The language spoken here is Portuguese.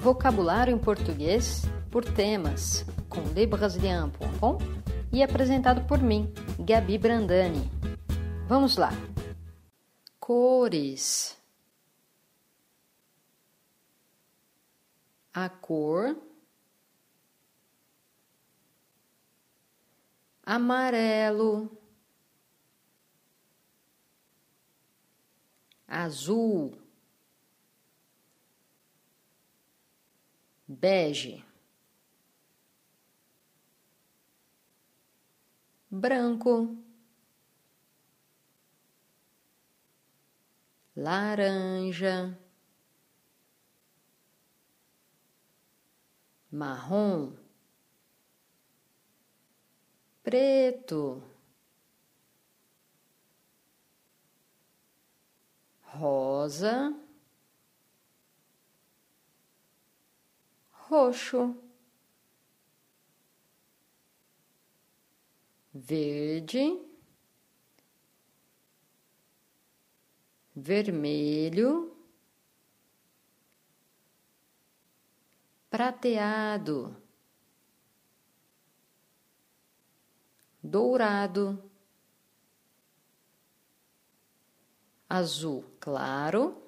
Vocabulário em português por temas com lebrasilian.com e apresentado por mim, Gabi Brandani. Vamos lá. Cores. A cor amarelo, azul, bege, branco, laranja, marrom, preto, rosa, roxo, verde, vermelho, prateado, dourado, azul claro,